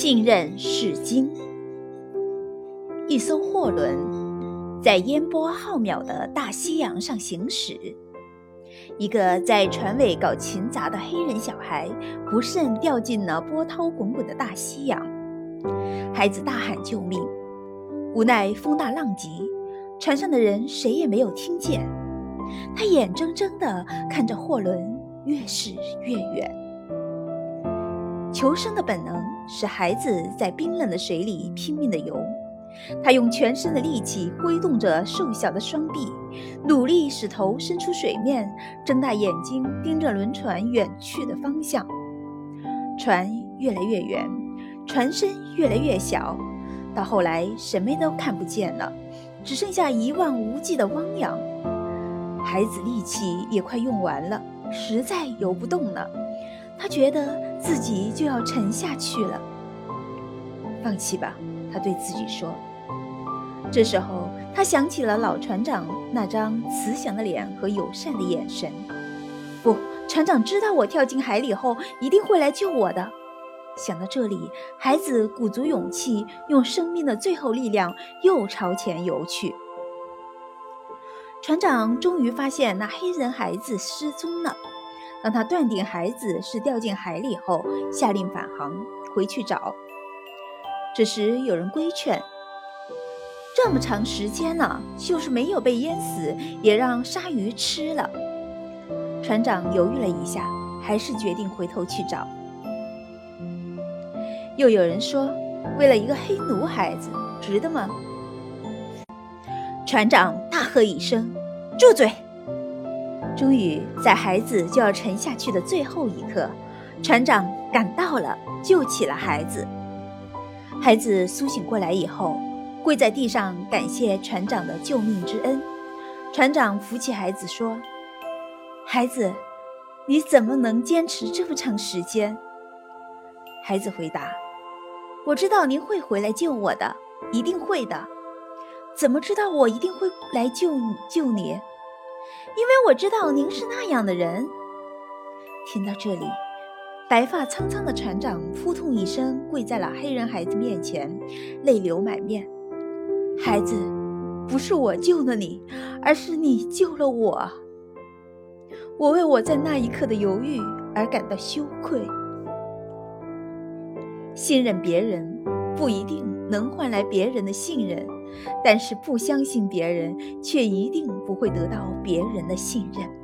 信任是金。一艘货轮在烟波浩渺的大西洋上行驶，一个在船尾搞勤杂的黑人小孩不慎掉进了波涛滚滚的大西洋。孩子大喊救命，无奈风大浪急，船上的人谁也没有听见。他眼睁睁地看着货轮越驶越远。求生的本能使孩子在冰冷的水里拼命地游，他用全身的力气挥动着瘦小的双臂，努力使头伸出水面，睁大眼睛盯着轮船远去的方向。船越来越远，船身越来越小，到后来什么都看不见了，只剩下一望无际的汪洋。孩子力气也快用完了，实在游不动了。他觉得自己就要沉下去了。放弃吧，他对自己说。这时候，他想起了老船长那张慈祥的脸和友善的眼神。不，船长知道我跳进海里后一定会来救我的。想到这里，孩子鼓足勇气，用生命的最后力量又朝前游去。船长终于发现那黑人孩子失踪了。当他断定孩子是掉进海里后，下令返航回去找。这时有人规劝：“这么长时间了，就是没有被淹死，也让鲨鱼吃了。”船长犹豫了一下，还是决定回头去找。又有人说：“为了一个黑奴孩子，值得吗？”船长大喝一声：“住嘴！”终于在孩子就要沉下去的最后一刻，船长赶到了，救起了孩子。孩子苏醒过来以后，跪在地上感谢船长的救命之恩。船长扶起孩子说：“孩子，你怎么能坚持这么长时间？”孩子回答：“我知道您会回来救我的，一定会的。怎么知道我一定会来救？救你？”因为我知道您是那样的人。听到这里，白发苍苍的船长扑通一声跪在了黑人孩子面前，泪流满面。孩子，不是我救了你，而是你救了我。我为我在那一刻的犹豫而感到羞愧。信任别人不一定能换来别人的信任。但是不相信别人，却一定不会得到别人的信任。